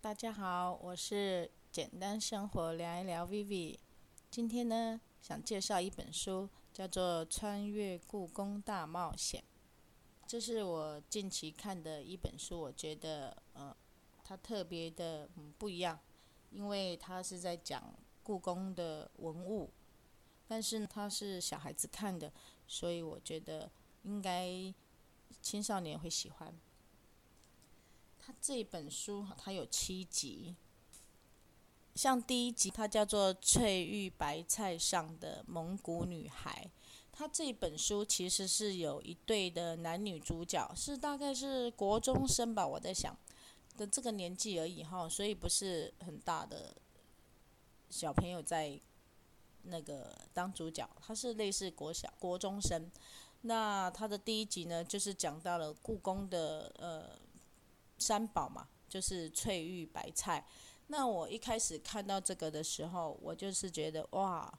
大家好，我是简单生活聊一聊 Vivi。今天呢，想介绍一本书，叫做《穿越故宫大冒险》。这是我近期看的一本书，我觉得，呃，它特别的嗯不一样，因为它是在讲故宫的文物，但是它是小孩子看的，所以我觉得应该青少年会喜欢。他这本书它有七集，像第一集它叫做《翠玉白菜上的蒙古女孩》，他这本书其实是有一对的男女主角，是大概是国中生吧，我在想的这个年纪而已哈，所以不是很大的小朋友在那个当主角，他是类似国小国中生。那他的第一集呢，就是讲到了故宫的呃。三宝嘛，就是翠玉白菜。那我一开始看到这个的时候，我就是觉得哇，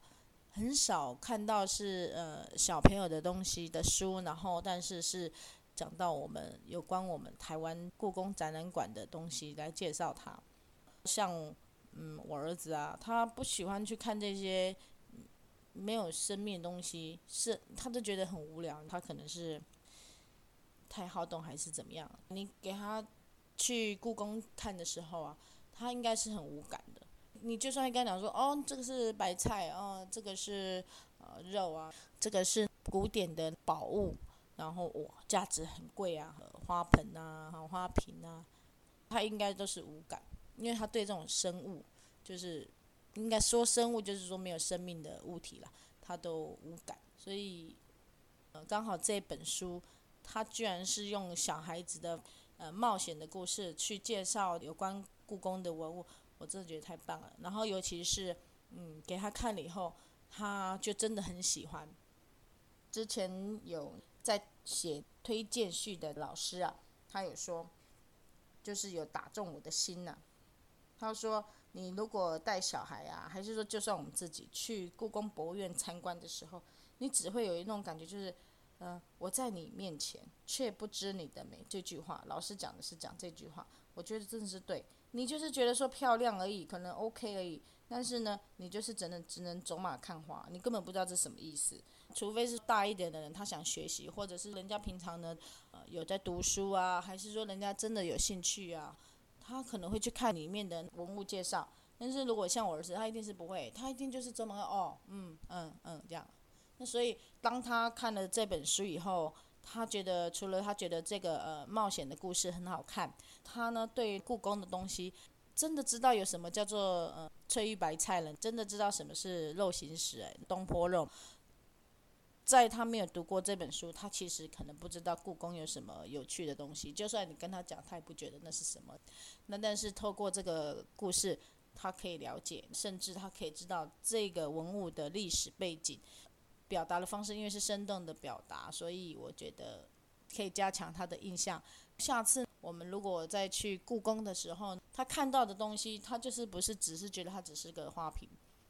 很少看到是呃小朋友的东西的书，然后但是是讲到我们有关我们台湾故宫展览馆的东西来介绍它。像嗯我儿子啊，他不喜欢去看这些没有生命的东西，是他都觉得很无聊。他可能是太好动还是怎么样？你给他。去故宫看的时候啊，他应该是很无感的。你就算跟他讲说，哦，这个是白菜，哦，这个是呃肉啊，这个是古典的宝物，然后哇，价值很贵啊，花盆啊，花瓶啊，他应该都是无感，因为他对这种生物，就是应该说生物，就是说没有生命的物体了，他都无感。所以，呃，刚好这本书，他居然是用小孩子的。呃，冒险的故事去介绍有关故宫的文物，我真的觉得太棒了。然后，尤其是嗯，给他看了以后，他就真的很喜欢。之前有在写推荐序的老师啊，他有说，就是有打中我的心呐、他说，你如果带小孩啊，还是说就算我们自己去故宫博物院参观的时候，你只会有一种感觉，就是。嗯、我在你面前却不知你的美。这句话，老师讲的是讲这句话，我觉得真的是对。你就是觉得说漂亮而已，可能 OK 而已，但是呢，你就是只能只能走马看花，你根本不知道这什么意思。除非是大一点的人，他想学习，或者是人家平常呢，呃，有在读书啊，还是说人家真的有兴趣啊，他可能会去看里面的文物介绍。但是如果像我儿子，他一定是不会，他一定就是这么哦，嗯。那所以，当他看了这本书以后，他觉得除了他觉得这个呃冒险的故事很好看，他呢对故宫的东西真的知道有什么叫做呃翠玉白菜了，真的知道什么是肉形石哎，东坡肉。在他没有读过这本书，他其实可能不知道故宫有什么有趣的东西。就算你跟他讲，他也不觉得那是什么。那但是透过这个故事，他可以了解，甚至他可以知道这个文物的历史背景。表达的方式，因为是生动的表达，所以我觉得可以加强他的印象。下次我们如果再去故宫的时候，他看到的东西，他就是不是只是觉得它只是个花瓶，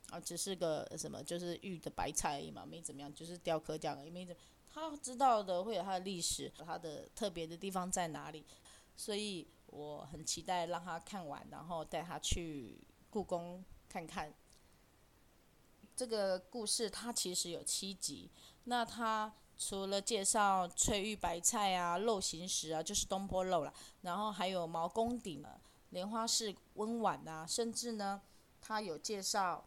啊，只是个什么，就是玉的白菜而已嘛，没怎么样，就是雕刻这样而已，没怎么。他知道的会有他的历史，他的特别的地方在哪里，所以我很期待让他看完，然后带他去故宫看看。这个故事它其实有七集，那它除了介绍翠玉白菜啊、肉形石啊，就是东坡肉了，然后还有毛公鼎、啊莲花式温碗啊，甚至呢，它有介绍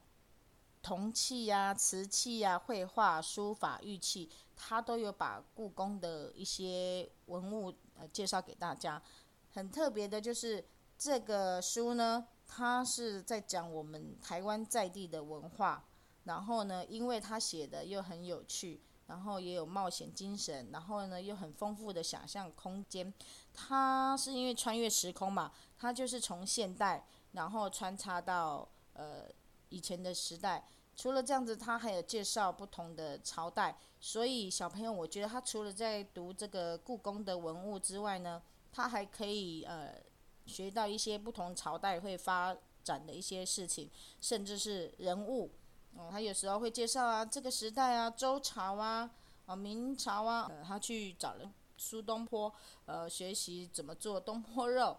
铜器呀、瓷器呀、绘画、书法、玉器，它都有把故宫的一些文物呃介绍给大家。很特别的就是这个书呢，它是在讲我们台湾在地的文化。然后呢，因为他写的又很有趣，然后也有冒险精神，然后呢又很丰富的想象空间。他是因为穿越时空嘛，他就是从现代，然后穿插到呃以前的时代。除了这样子，他还有介绍不同的朝代。所以小朋友，我觉得他除了在读这个故宫的文物之外呢，他还可以呃学到一些不同朝代会发展的一些事情，甚至是人物。哦，他有时候会介绍啊，这个时代啊，周朝啊，啊，明朝啊，呃，他去找了苏东坡，呃，学习怎么做东坡肉。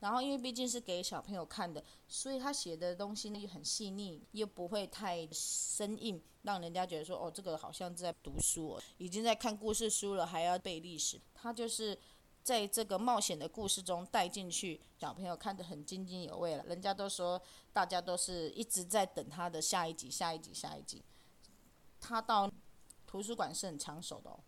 然后因为毕竟是给小朋友看的，所以他写的东西呢又很细腻，又不会太生硬，让人家觉得说哦，这个好像在读书哦，已经在看故事书了，还要背历史。他就是在这个冒险的故事中带进去，小朋友看得很津津有味了。人家都说，大家都是一直在等他的下一集、下一集、下一集。他到图书馆是很抢手的哦。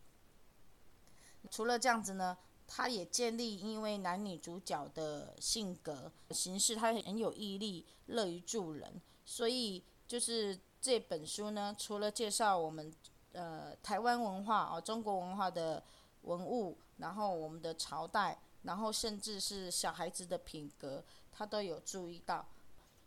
除了这样子呢，他也建立，因为男女主角的性格、形式，他很有毅力，乐于助人，所以就是这本书呢，除了介绍我们呃台湾文化哦，中国文化的文物，然后我们的朝代，然后甚至是小孩子的品格，他都有注意到。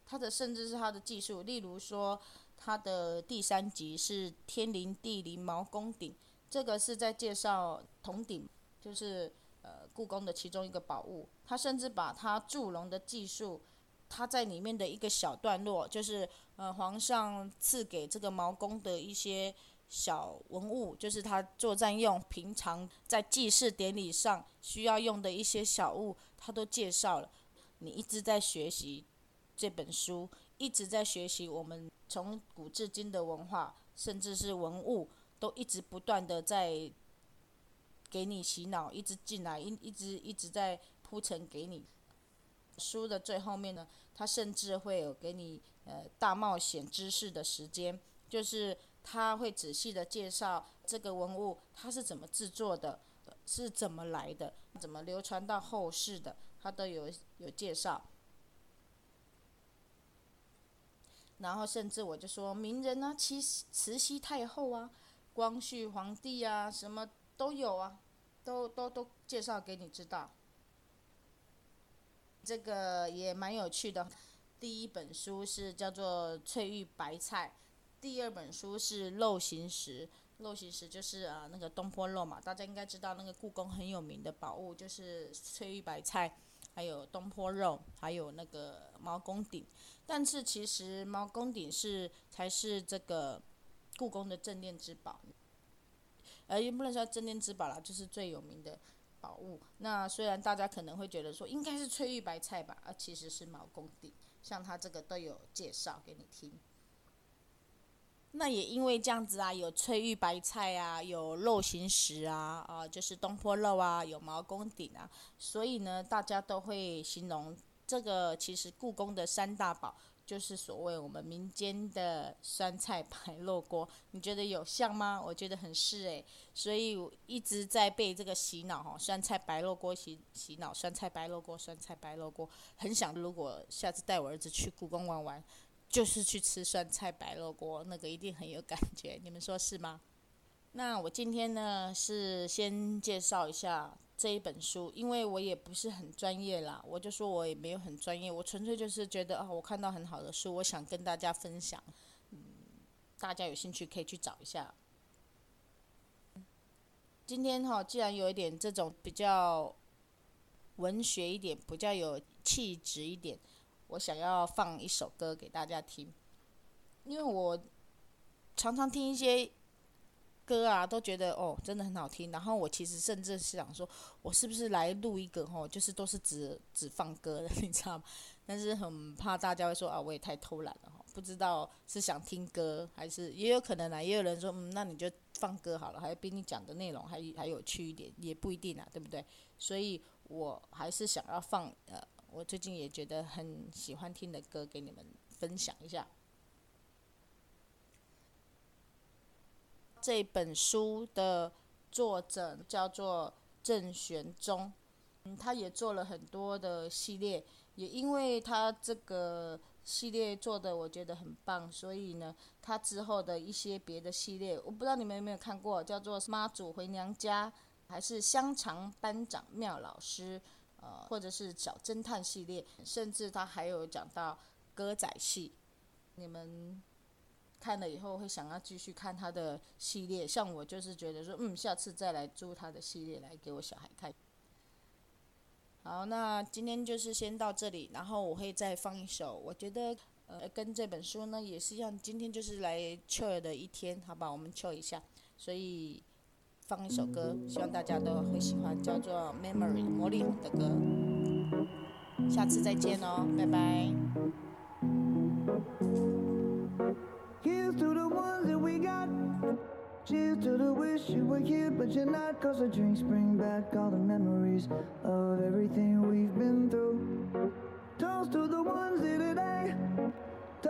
他的甚至是他的技术，例如说他的第三集是天灵地灵毛公鼎，这个是在介绍铜鼎，就是。呃，故宫的其中一个宝物，他甚至把他铸龙的技术，他在里面的一个小段落，就是呃，皇上赐给这个毛公的一些小文物，就是他作战用，平常在祭祀典礼上需要用的一些小物，他都介绍了。你一直在学习这本书，一直在学习我们从古至今的文化，甚至是文物，都一直不断的在。给你洗脑，一直进来，一一直一直在铺陈给你。书的最后面呢，他甚至会有给你呃大冒险知识的时间，就是他会仔细的介绍这个文物它是怎么制作的，是怎么来的，怎么流传到后世的，他都有有介绍。然后甚至我就说名人啊，慈慈禧太后啊，光绪皇帝啊，什么。都有啊，都都都介绍给你知道。这个也蛮有趣的。第一本书是叫做《翠玉白菜》，第二本书是《肉形石》。肉形石就是啊那个东坡肉嘛，大家应该知道那个故宫很有名的宝物就是翠玉白菜，还有东坡肉，还有那个毛公鼎。但是其实毛公鼎是才是这个故宫的镇店之宝。呃，也不能说镇店之宝啦，就是最有名的宝物。那虽然大家可能会觉得说应该是翠玉白菜吧，啊，其实是毛公鼎。像他这个都有介绍给你听。那也因为这样子啊，有翠玉白菜啊，有肉形石啊，啊，就是东坡肉啊，有毛公鼎啊，所以呢，大家都会形容这个其实故宫的三大宝。就是所谓我们民间的酸菜白肉锅，你觉得有像吗？我觉得很是诶，所以我一直在被这个洗脑哈，酸菜白肉锅洗洗脑，酸菜白肉锅，酸菜白肉锅，很想如果下次带我儿子去故宫玩玩，就是去吃酸菜白肉锅，那个一定很有感觉，你们说是吗？那我今天呢是先介绍一下。这一本书，因为我也不是很专业啦，我就说我也没有很专业，我纯粹就是觉得啊，我看到很好的书，我想跟大家分享，嗯，大家有兴趣可以去找一下。今天哈，既然有一点这种比较文学一点，比较有气质一点，我想要放一首歌给大家听，因为我常常听一些。歌啊，都觉得哦，真的很好听。然后我其实甚至是想说，我是不是来录一个哦，就是都是只只放歌的，你知道吗？但是很怕大家会说啊，我也太偷懒了哈，不知道是想听歌还是也有可能啊，也有人说嗯，那你就放歌好了，还比你讲的内容还还有趣一点，也不一定啊，对不对？所以我还是想要放呃，我最近也觉得很喜欢听的歌给你们分享一下。这本书的作者叫做郑玄宗，嗯，他也做了很多的系列，也因为他这个系列做的我觉得很棒，所以呢，他之后的一些别的系列，我不知道你们有没有看过，叫做《妈祖回娘家》，还是《香肠班长妙老师》，呃，或者是小侦探系列，甚至他还有讲到歌仔戏，你们。看了以后会想要继续看他的系列，像我就是觉得说，嗯，下次再来租他的系列来给我小孩看。好，那今天就是先到这里，然后我会再放一首，我觉得呃跟这本书呢也是一样，今天就是来 che 的一天，好吧，我们 che 一下，所以放一首歌，希望大家都会喜欢，叫做《Memory》魔力红的歌。下次再见哦，拜拜。